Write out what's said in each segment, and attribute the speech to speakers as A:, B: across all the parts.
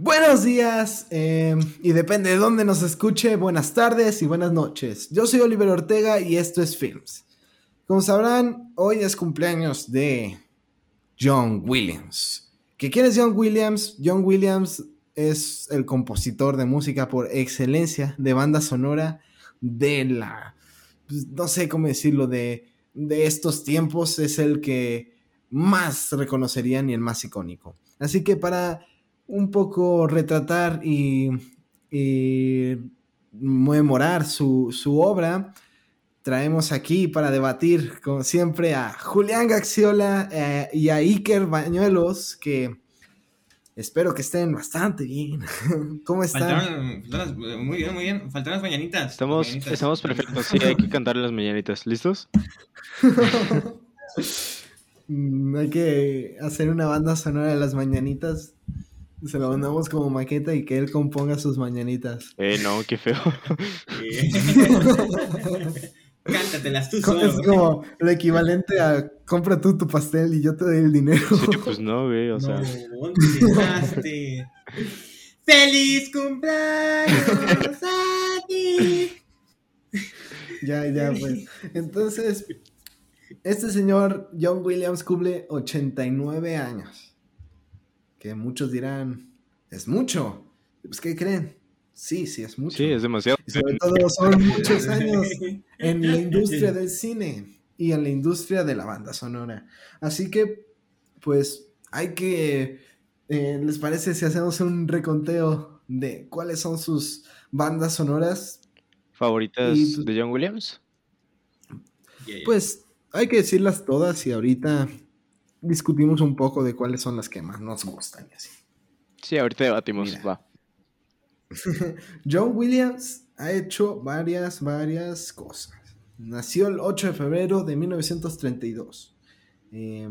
A: Buenos días, eh, y depende de dónde nos escuche, buenas tardes y buenas noches. Yo soy Oliver Ortega y esto es Films. Como sabrán, hoy es cumpleaños de John Williams. ¿Que quién es John Williams? John Williams es el compositor de música por excelencia de banda sonora de la, pues, no sé cómo decirlo, de, de estos tiempos. Es el que más reconocerían y el más icónico. Así que para un poco retratar y, y memorar su, su, obra, traemos aquí para debatir, como siempre, a Julián Gaxiola eh, y a Iker Bañuelos, que espero que estén bastante bien. ¿Cómo están?
B: Faltaron, faltaron, muy bien, muy bien. Faltaron las mañanitas.
C: Estamos,
B: mañanitas.
C: estamos perfectos, sí, hay que cantar las mañanitas. ¿Listos?
A: Mm, hay que hacer una banda sonora de las mañanitas. Se lo mandamos como maqueta y que él componga sus mañanitas.
C: Eh, no, qué feo.
B: Cántatelas tú
A: Es
B: solo.
A: como lo equivalente a compra tú tu pastel y yo te doy el dinero.
C: Sí, pues no, güey, o sea.
B: No, ¿dónde llegaste? ¡Feliz cumpleaños a ti!
A: Ya, ya, pues. Entonces, este señor John Williams cumple 89 años. Que muchos dirán, es mucho. Pues, ¿qué creen? Sí, sí, es mucho.
C: Sí, es demasiado.
A: Y sobre todo son muchos años en la industria del cine y en la industria de la banda sonora. Así que, pues, hay que. eh, ¿Les parece si hacemos un reconteo de cuáles son sus bandas sonoras?
C: ¿Favoritas
A: Y, pues-
C: de John Williams?
A: Pues hay que decirlas todas y ahorita discutimos un poco de cuáles son las que más nos gustan y así.
C: Sí, ahorita debatimos,
A: Mira.
C: va.
A: John Williams ha hecho varias, varias cosas. Nació el 8 de febrero de 1932. Eh,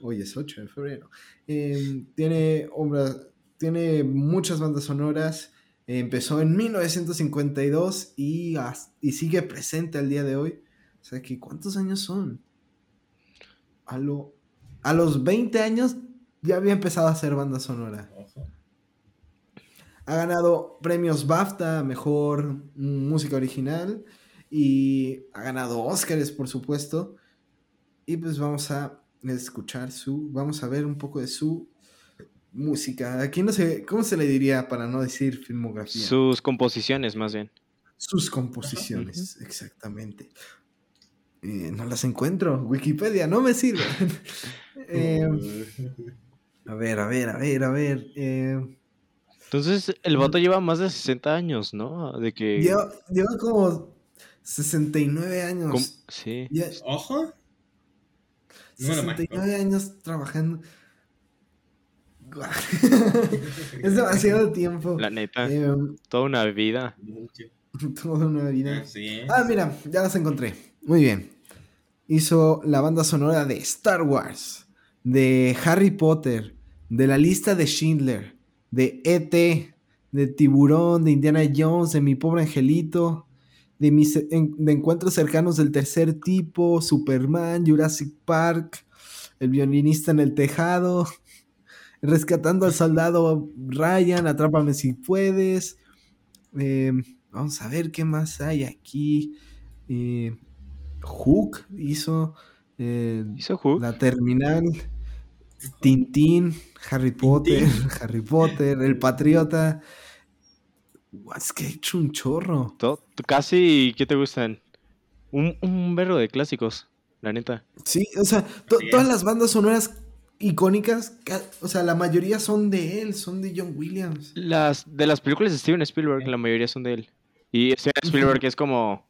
A: hoy es 8 de febrero. Eh, tiene obras, tiene muchas bandas sonoras. Eh, empezó en 1952 y, as- y sigue presente al día de hoy. O sea que, ¿cuántos años son? A, lo, a los 20 años ya había empezado a hacer banda sonora. Ha ganado premios BAFTA, mejor música original. Y ha ganado Óscares, por supuesto. Y pues vamos a escuchar su. Vamos a ver un poco de su música. Aquí no sé. ¿Cómo se le diría para no decir filmografía?
C: Sus composiciones, más bien.
A: Sus composiciones, exactamente. Eh, no las encuentro. Wikipedia no me sirve. Eh, a ver, a ver, a ver, a ver. eh,
C: Entonces, el vato lleva más de 60 años, ¿no? De que.
A: lleva, lleva como 69 años.
C: com- Sí.
A: Ya-
B: Ojo. No me lo
A: 69 años trabajando. Es demasiado tiempo.
C: La neta,
A: Eh,
C: toda una vida.
A: toda una vida.
B: Así es.
A: Ah, mira, ya las encontré. Muy bien. Hizo la banda sonora de Star Wars, de Harry Potter, de la lista de Schindler, de E.T., de Tiburón, de Indiana Jones, de Mi Pobre Angelito, de, mis de Encuentros Cercanos del Tercer Tipo, Superman, Jurassic Park, El Violinista en el Tejado, Rescatando al Soldado Ryan, Atrápame si puedes. Eh, vamos a ver qué más hay aquí. Eh, Hook hizo eh. La Terminal, Tintín, Harry Potter, Harry Potter, El Patriota. Es que he hecho un chorro.
C: To- Casi, ¿qué te gustan? Un, un verbo de clásicos, la neta.
A: Sí, o sea, to- todas las bandas sonoras icónicas, ca- o sea, la mayoría son de él, son de John Williams.
C: Las, de las películas de Steven Spielberg, la mayoría son de él. Y Steven Spielberg es como.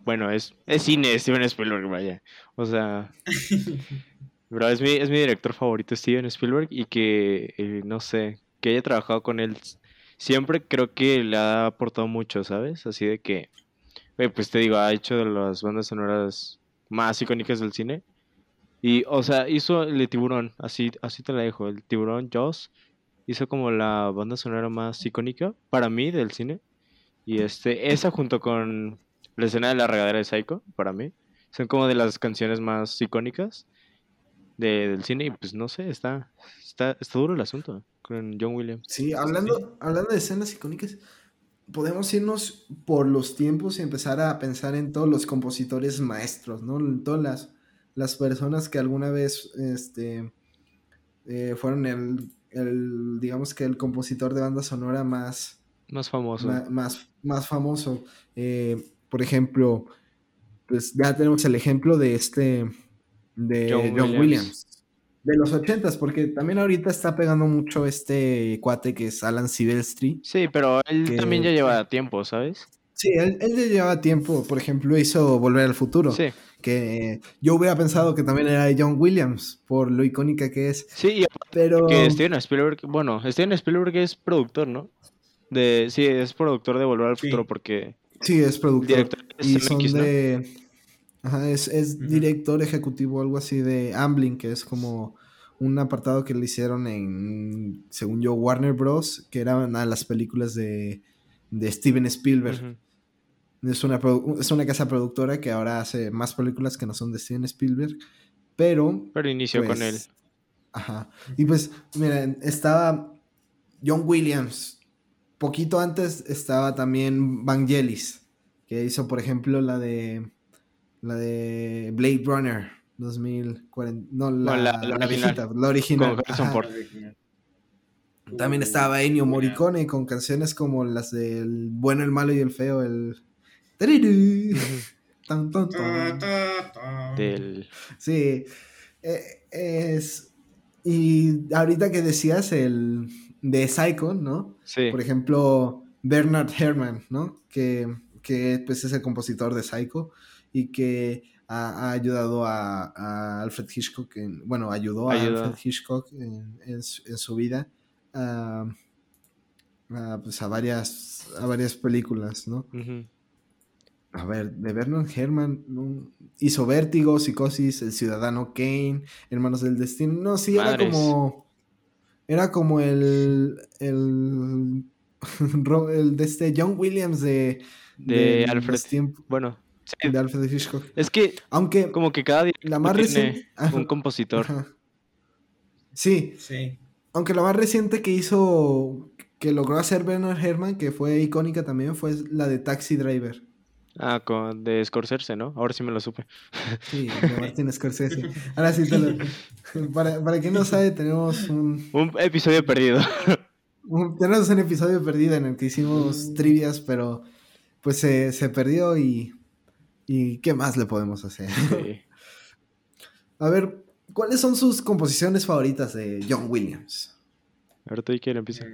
C: Bueno, es, es cine Steven Spielberg, vaya. O sea. Bro, es mi, es mi director favorito, Steven Spielberg. Y que, eh, no sé, que haya trabajado con él. Siempre creo que le ha aportado mucho, ¿sabes? Así de que. eh, pues te digo, ha hecho de las bandas sonoras más icónicas del cine. Y, o sea, hizo el de Tiburón, así, así te la dejo. El Tiburón, Jaws hizo como la banda sonora más icónica para mí del cine. Y este, esa junto con la escena de la regadera de Psycho, para mí, son como de las canciones más icónicas. de- del cine y pues no sé, está, está, está duro el asunto con John Williams.
A: Sí, hablando, hablando de escenas icónicas, podemos irnos por los tiempos y empezar a pensar en todos los compositores maestros, ¿no? En todas las, las personas que alguna vez este, eh, fueron el, el, digamos que el compositor de banda sonora más,
C: Más famoso.
A: ma- más, más famoso. Eh, por ejemplo, pues ya tenemos el ejemplo de este, de
C: John
A: John,
C: Williams.
A: Williams. De los ochentas, porque también ahorita está pegando mucho este cuate que es Alan Silvestri.
C: Sí, pero él
A: que-
C: también ya lleva tiempo, ¿sabes?
A: Sí, él, él ya llevaba tiempo, por ejemplo, hizo Volver al Futuro,
C: Sí.
A: que yo hubiera pensado que también era de John Williams, por lo icónica que es,
C: Sí,
A: pero...
C: que Steven Spielberg, bueno, Steven Spielberg es productor, ¿no? De, sí, es productor de Volver al
B: Sí.
C: Futuro porque
A: Sí, es productor.
C: director
A: Y son
C: MX, ¿no?
A: de... Ajá, es, es director ejecutivo, algo así de Amblin, que es como un apartado que le hicieron en, según yo, Warner Bros., que eran a las películas de, de Steven Spielberg. Es una, es una casa productora que ahora hace más películas que no son de Steven Spielberg, pero...
C: Pero inició con él.
A: pues, Ajá. Y pues, miren, estaba John Williams. Poquito antes estaba también Vangelis, que hizo, por ejemplo, la de la de Blade Runner 2040. No, la,
C: No, la- la
A: la
C: original.
A: viejita, la original. También estaba Ennio Morricone con canciones como las del bueno, el malo y el feo, el... Tan, tan, tan.
C: Del...
A: Sí, eh, es... Y ahorita que decías el de Psycho, ¿no?
C: Sí.
A: Por ejemplo, Bernard Herrmann, ¿no? Que, que pues es el compositor de Psycho y que ha, ha ayudado a, a Alfred Hitchcock, en- bueno, ayudó a. Alfred Hitchcock en, en su, en su vida a, a, pues a varias, a varias películas, ¿no? A ver, de Bernard Herrmann ¿no? hizo Vértigo, Psicosis, El Ciudadano Kane, Hermanos del Destino. No, sí, era como. Era como el. El. el de este John Williams de.
C: De Alfred. Bueno, sí,
A: de Alfred Hitchcock.
C: es que
A: Aunque.
C: como que cada día
A: La más
C: tiene
A: reciente.
C: un compositor.
A: ajá. Sí,
B: Sí.
A: aunque la más reciente que hizo. Que logró hacer Bernard Herrmann, que fue icónica también, fue la de Taxi Driver.
C: Ah, con de Scorsese, ¿no? Ahora sí me lo supe.
A: Sí, de Martin Scorsese. Ahora sí te lo... Para, para quien no sabe, tenemos un,
C: Un episodio perdido.
A: un- tenemos un episodio perdido en el que hicimos trivias, pero pues se, se perdió y, y ¿qué más le podemos hacer?
C: Sí.
A: A ver, ¿cuáles son sus composiciones favoritas de John Williams?
C: A ver, tú y quién empieza.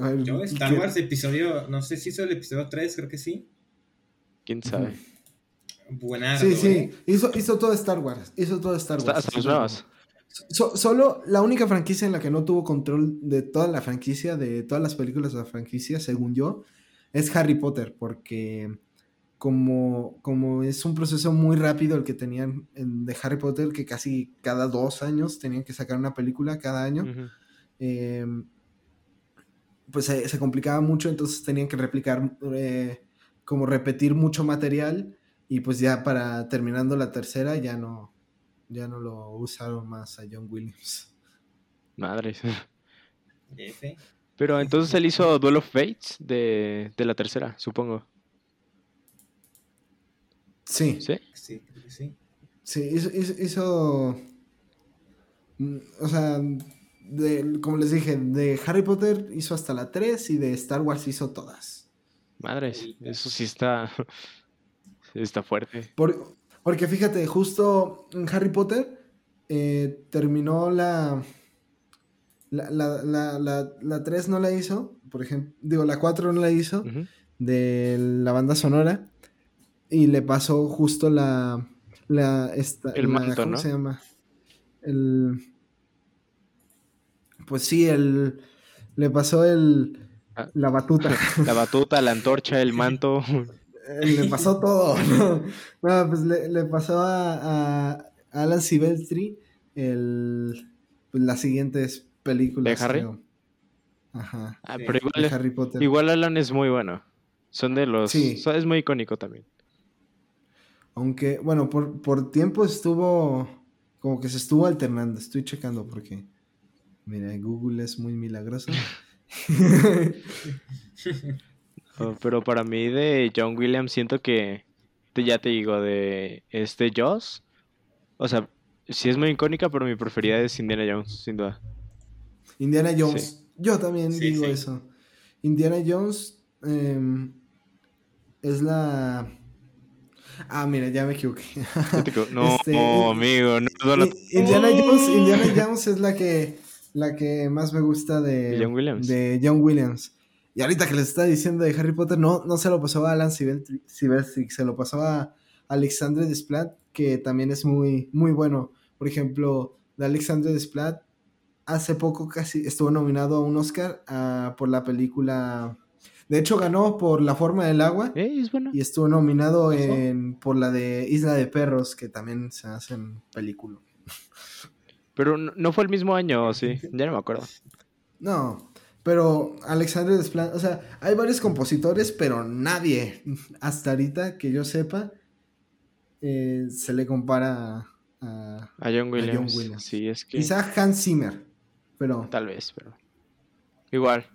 A: A ver,
B: Yo, Star
A: ¿qué-
B: Wars, episodio, no sé si hizo el episodio 3, creo que sí.
C: ¿Quién sabe?
B: Buenardo,
A: Sí, sí,
B: ¿eh?
A: hizo, hizo todo Star Wars, hizo todo Star Wars.
C: hasta las nuevas.
A: So- solo la única franquicia en la que no tuvo control de toda la franquicia, de todas las películas de la franquicia, según yo, es Harry Potter, porque como, como es un proceso muy rápido el que tenían en- de Harry Potter, que casi cada dos años tenían que sacar una película cada año, eh, pues se, se complicaba mucho, entonces tenían que replicar, eh, como repetir mucho material, y pues ya para terminando la tercera ya no, ya no lo usaron más a John Williams.
C: Madres.
B: F.
C: Pero entonces él hizo Duel of Fates de, de la tercera, supongo.
A: Sí,
C: ¿Sí?
B: Sí, creo que sí.
A: sí, hizo, hizo- hizo, mm, o sea, de- como les dije, de Harry Potter hizo hasta la 3 y de Star Wars hizo todas.
C: Madres. Eso sí está. Está fuerte.
A: Por- porque fíjate, justo en Harry Potter eh, terminó la. La, la, la, la, la 3 no la hizo, por ejemplo, digo, la 4 no la hizo de la banda sonora y le pasó justo la. la esta,
C: El manto,
A: ¿Cómo
C: ¿no?
A: se llama? El. Pues sí, el. Le pasó el.
C: Ah.
A: La batuta.
C: La batuta, la antorcha, el manto.
A: Eh, le pasó todo. No, No, pues le, le pasó a, a Alan Silvestri el, pues, las siguientes películas.
C: ¿De Harry?
A: creo. Ajá.
C: Ah, pero
A: de
C: igual,
A: Harry Potter.
C: igual Alan es muy bueno. Son de los.
A: Sí.
C: Es muy icónico también.
A: Aunque, bueno, por, por tiempo estuvo como que se estuvo alternando. Estoy checando porque, mira, Google es muy milagroso.
C: Oh, Pero para mí de John Williams siento que, te- ya te digo, de este Joss, o sea, sí es muy icónica, pero mi preferida es Indiana Jones, sin duda.
A: Indiana Jones. Yo también
B: Sí,
A: digo
B: sí.
A: eso. Indiana Jones em, es la... Ah, mira, ya me equivoqué.
C: No,
A: Este,
C: no, amigo, no, no,
A: Indiana Jones, Indiana Jones es la que, la que más me gusta de,
C: John Williams.
A: de John Williams. Y ahorita que les está diciendo de Harry Potter, no, no se lo pasó a Alan Silvestri, Silvestri, se lo pasó a Alexandre Desplat, que también es muy, muy bueno. Por ejemplo, de Alexandre Desplat, hace poco casi estuvo nominado a un Oscar por la película. De hecho, ganó por La forma del agua.
C: Eh, es bueno.
A: Y estuvo nominado en, por la de Isla de Perros, que también se hacen película.
C: Pero no, fue el mismo año, ¿o sí, ya no me acuerdo.
A: No, pero Alexandre Desplat, o sea, hay varios compositores, pero nadie, hasta ahorita que yo sepa, eh, se le compara a,
C: A John Williams.
A: Williams.
C: Sí, es que
A: quizá Hans Zimmer, pero
C: tal vez, pero igual.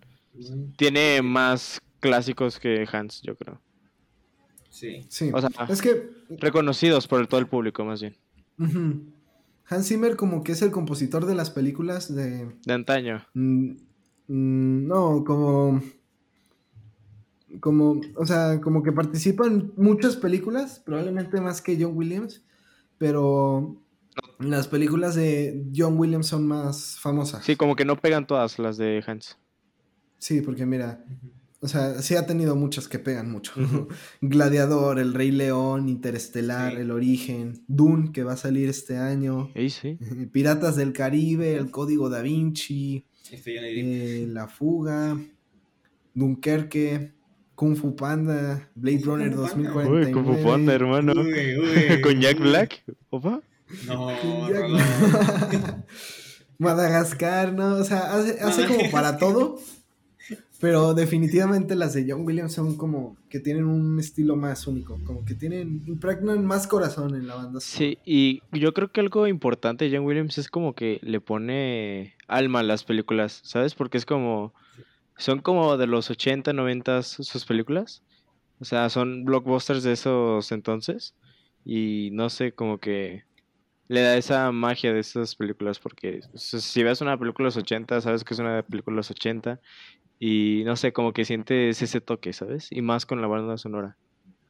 C: Tiene más clásicos que Hans, yo creo.
B: Sí.
A: sí.
C: O sea,
A: es que
C: reconocidos por todo el público, más bien.
A: ujú, Hans Zimmer como que es el compositor de las películas de...
C: De antaño.
A: Mm, mm, no, como. Como, o sea, como que participa en muchas películas, probablemente más que John Williams, pero las películas de John Williams son más famosas.
C: Sí, como que no pegan todas las de Hans.
A: Sí, porque mira, o sea, sí ha tenido muchas que pegan mucho. Gladiador, El Rey León, Interestelar,
B: Sí.
A: El Origen, Dune, que va a salir este año,
C: sí.
A: Piratas del Caribe, El Código da Vinci,
B: Este.
A: Eh, La Fuga, Dunkerque, Kung Fu Panda, Blade
B: Kung Fu
A: Runner
B: Panda.
A: 2049.
C: Uy, como Panda, hermano.
B: Uy, uy,
C: Con Jack
B: uy.
C: Black. ¿Opa?
B: No,
A: Con Jack-. Madagascar, ¿no? O sea, hace, hace como para todo. Pero definitivamente las de John Williams son como que tienen un estilo más único, como que tienen, impregnan más corazón en la banda.
C: Sí, y yo creo que algo importante de John Williams es como que le pone alma a las películas, ¿sabes? Porque es como, son como de los 80, 90 sus películas. O sea, son blockbusters de esos entonces. Y no sé, como que le da esa magia de esas películas. Porque si ves una película de los 80, sabes que es una película de los 80. Y no sé, como que sientes ese toque, ¿sabes? Y más con la banda sonora.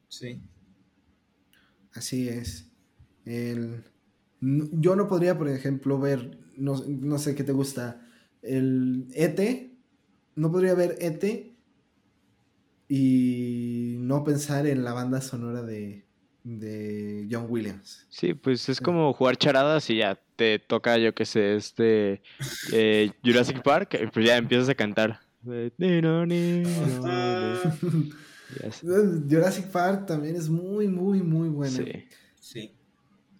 B: Sí.
A: Así es. El... Yo no podría, por ejemplo, ver, no, no sé qué te gusta, el ET. No podría ver ET y no pensar en la banda sonora de, de John Williams.
C: Sí, pues es como jugar charadas y ya te toca, yo qué sé, este eh, Jurassic Park, y pues ya empiezas a cantar. Eh.
A: Jurassic Park también es muy, muy, muy buena.
C: Sí.
B: Sí.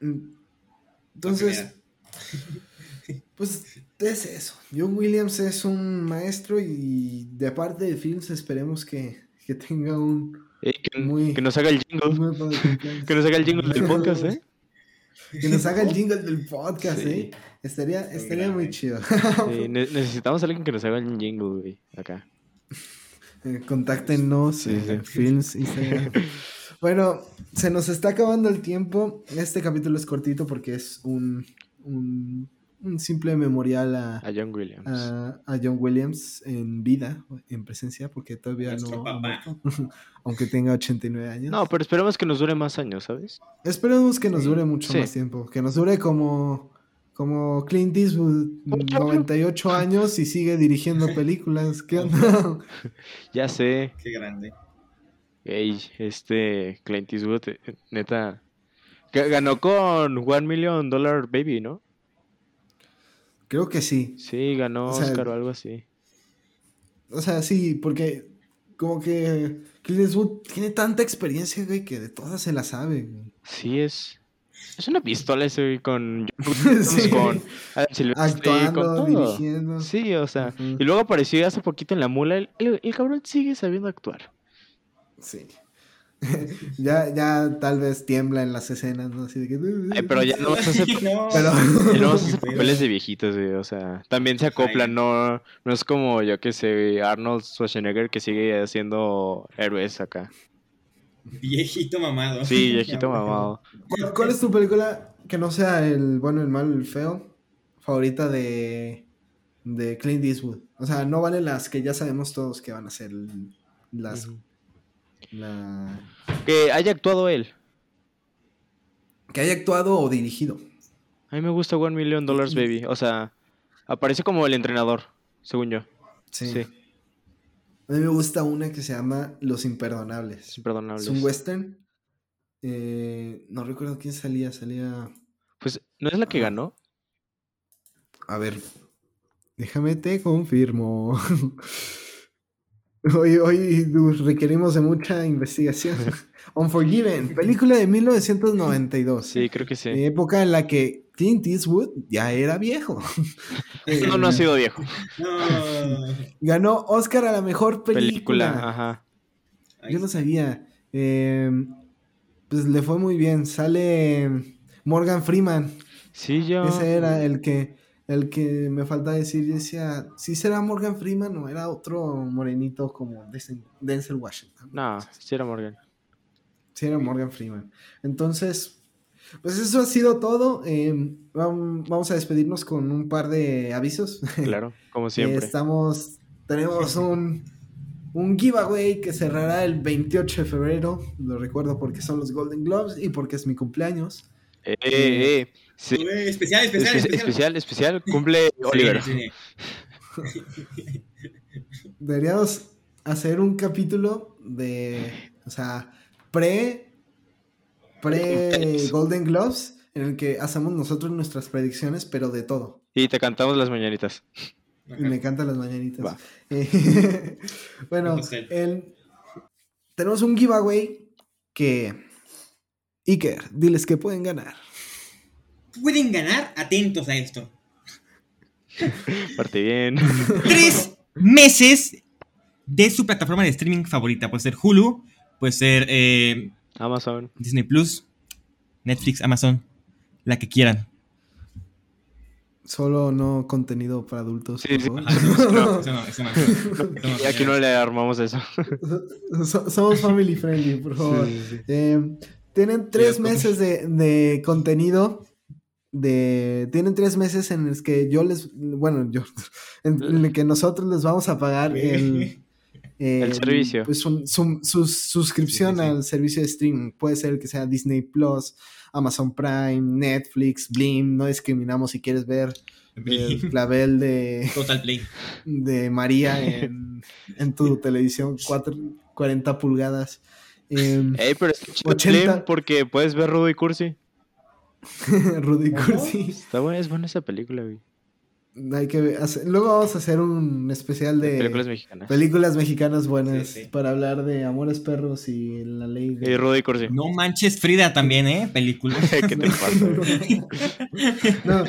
A: Mm, Entonces, pues es eso. John Williams es un maestro y de parte de Films esperemos que, que tenga un,
C: Eh, que,
A: Muy-
C: que nos haga el jingle. Que nos haga el jingle del podcast, ¿eh?
A: Que nos haga el jingle del podcast,
C: Sí.
A: Estaría, estaría muy chido.
C: Sí, necesitamos a alguien que nos haga el jingle, güey, acá.
A: Eh, Contáctenos,
C: Sí, sí.
A: Films, Instagram. Bueno, se nos está acabando el tiempo. Este capítulo es cortito porque es un, un, un simple memorial a,
C: A John Williams.
A: a, a John Williams en vida, en presencia, porque todavía
B: Nuestro
A: no
B: papá.
A: aunque tenga 89 años.
C: No, pero esperemos que nos dure más años, ¿sabes?
A: Esperemos que nos
B: Sí.
A: dure mucho
C: Sí.
A: más tiempo, que nos dure como, como Clint Eastwood,
C: Mucho.
A: 98 años y sigue dirigiendo películas. ¿Qué onda?
C: Ya sé.
B: Qué grande.
C: Ey, este Clint Eastwood, eh, neta. ga- Ganó con One Million Dollar Baby, ¿no?
A: Creo que sí.
C: Sí, ganó
A: O sea,
C: Oscar o algo así.
A: O sea, sí, porque como que Clint Eastwood tiene tanta experiencia, güey, que de todas se la sabe. güey.
C: Sí, es. Es una pistola ese con.
A: Sí.
C: con con todo.
A: dirigiendo.
C: Sí, o sea. Y luego apareció hace poquito en la mula. El, el- el cabrón sigue sabiendo actuar.
A: Sí. ya, ya tal vez tiembla en las escenas, ¿no? Así de que...
C: Ay, pero ya no vas a hacer,
B: No,
A: Pero-
C: ya no vas a hacer
B: Pero-
C: papeles de viejitos, güey. O sea, también se acoplan, no, no es como, yo que sé, Arnold Schwarzenegger que sigue haciendo héroes acá.
B: Viejito mamado.
C: Sí, viejito mamado.
A: ¿Cuál, cuál es tu película que no sea el bueno, el malo, el feo favorita de, de Clint Eastwood? O sea, no vale las que ya sabemos todos que van a ser las... La-
C: Que haya actuado él.
A: que haya actuado o dirigido.
C: A mí me gusta One Million Dollars Baby. O sea, aparece como el entrenador, según yo.
A: Sí.
C: Sí,
A: A mí me gusta una que se llama Los Imperdonables.
C: es imperdonable.
A: Es un western. Eh, no recuerdo quién salía. Salía.
C: Pues, ¿no es la que ganó?
A: A ver. Déjame te confirmo. Hoy, hoy requerimos de mucha investigación. Unforgiven, película de 1992.
C: Sí, creo que sí.
A: Época en la que Clint Eastwood ya era viejo.
C: No, no ha sido viejo.
B: No.
A: Ganó Oscar a la mejor película.
C: Película, ajá.
A: Yo no sabía. Eh, pues le fue muy bien. Sale Morgan Freeman.
C: Sí, yo.
A: Ese era el que el que me falta decir. Yo decía, si será Morgan Freeman o era otro morenito como Denzel Denzel Washington.
C: No, sí era Morgan.
A: Sí, era Morgan Freeman. Entonces, pues eso ha sido todo. Eh, vam- vamos a despedirnos con un par de avisos.
C: Claro, como
A: Eh,
C: siempre.
A: estamos, tenemos un, un giveaway que cerrará el 28 de febrero. Lo recuerdo porque son los Golden Globes y porque es mi cumpleaños.
C: Eh, eh, eh. Sí.
B: Especial, especial,
C: Espe- especial, especial, cumple Oliver.
B: Sí, sí.
A: Deberíamos hacer un capítulo de, o sea, pre, pre Golden Globes en el que hacemos nosotros nuestras predicciones, pero de todo.
C: Y te cantamos las mañanitas.
A: Y me encantan las mañanitas.
C: Va.
A: Eh, bueno, el- tenemos un giveaway que... Iker, diles que pueden ganar.
B: Pueden ganar, atentos a esto.
C: Parte bien.
B: Tres meses de su plataforma de streaming favorita. Puede ser Hulu, puede ser eh,
C: Amazon.
B: Disney Plus, Netflix, Amazon, la que quieran.
A: Solo no contenido para adultos.
C: Sí,
A: por
C: sí.
B: Eso no, eso no, eso no.
C: Y aquí no le armamos eso.
A: So- Somos family friendly, por favor.
C: Sí, sí, sí.
A: Eh, tienen tres meses de, de contenido. De, tienen tres meses en los que yo les. Bueno, yo. En, en el que nosotros les vamos a pagar el.
C: El servicio.
A: Pues un- su, su suscripción
B: Sí, sí, sí.
A: al servicio de streaming. Puede ser que sea Disney Plus, Amazon Prime, Netflix, Blim. No discriminamos si quieres ver el clavel de,
B: Total Play.
A: de María en, en tu televisión, cuatro- 40 pulgadas. Em,
C: Ey, pero es que chido
A: 80.
C: Slim porque puedes ver Rudo y Cursi.
A: Rudy. Cursi.
C: Está buena, es buena esa película, güey.
A: Hay que ver- hacer- luego vamos a hacer un especial de
C: Películas mexicanas.
A: películas mexicanas buenas
B: Sí, sí.
A: para hablar de Amores Perros y la ley de...
C: Y.
B: No manches Frida también, ¿eh? Película.
C: ¿Qué te pasa?
A: No,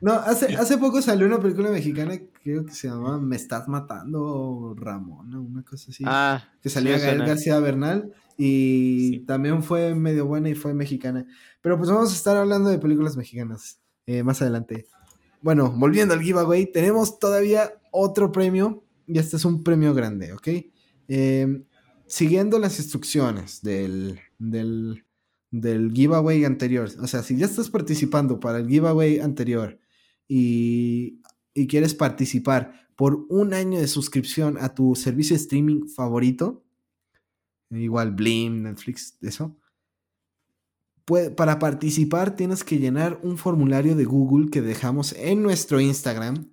A: no, hace, hace poco salió una película mexicana, creo que se llama Me estás matando o Ramona, una cosa así.
C: Ah,
A: que salía
C: sí
A: Gael. García Bernal y
B: Sí.
A: también fue medio buena y fue mexicana. Pero pues vamos a estar hablando de películas mexicanas eh, más adelante. Bueno, volviendo al giveaway, tenemos todavía otro premio y este es un premio grande, ¿ok? Eh, siguiendo las instrucciones del, del, del giveaway anterior, o sea, si ya estás participando para el giveaway anterior y, y quieres participar por un año de suscripción a tu servicio de streaming favorito, igual Blim, Netflix, eso. Para participar tienes que llenar un formulario de Google que dejamos en nuestro Instagram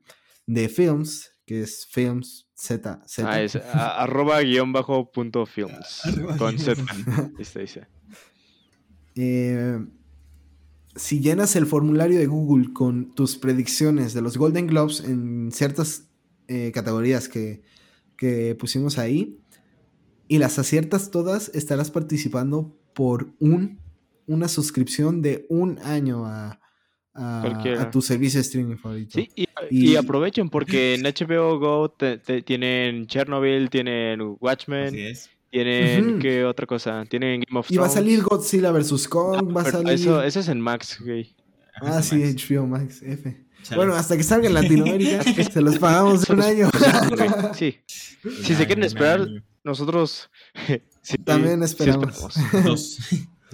A: de Films, que es Films Z. Z.
C: Ah, es a- arroba guion bajo punto films.
B: Arroba
C: Con Z. Este dice.
A: Eh, si llenas el formulario de Google con tus predicciones de los Golden Globes en ciertas eh, categorías que, que pusimos ahí y las aciertas todas, estarás participando por un, una suscripción de un año a, a- tu servicio de streaming favorito.
C: Sí, y,
A: Y-
C: y aprovechen porque en HBO Go te- te- tienen Chernobyl, tienen Watchmen,
B: Así es.
C: Tienen,
A: Ujú.
C: ¿qué otra cosa? Tienen Game of
A: Y va a
C: Thrones.
A: salir Godzilla vs. Kong, va a salir...
C: Eso, eso es en Max, güey.
A: Ah, sí, HBO Max, F.
B: Chale.
A: Bueno, hasta que salga en Latinoamérica, se los pagamos un año.
C: Sí. Si se quieren esperar, nosotros sí,
A: También
C: sí
A: esperamos.
B: Dos.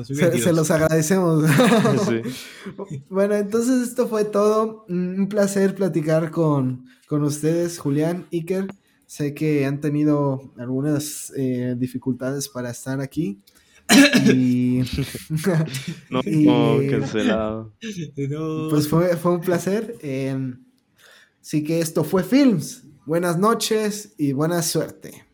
A: Se, se los agradecemos.
C: Sí.
A: bueno, entonces esto fue todo. Un placer platicar con, con ustedes, Julián, Iker. Sé que han tenido algunas eh, dificultades para estar aquí. Y
C: No,
A: Y-
C: no, cancelado.
B: No.
A: pues fue, fue un placer. Eh, así que esto fue Films. Buenas noches y buena suerte.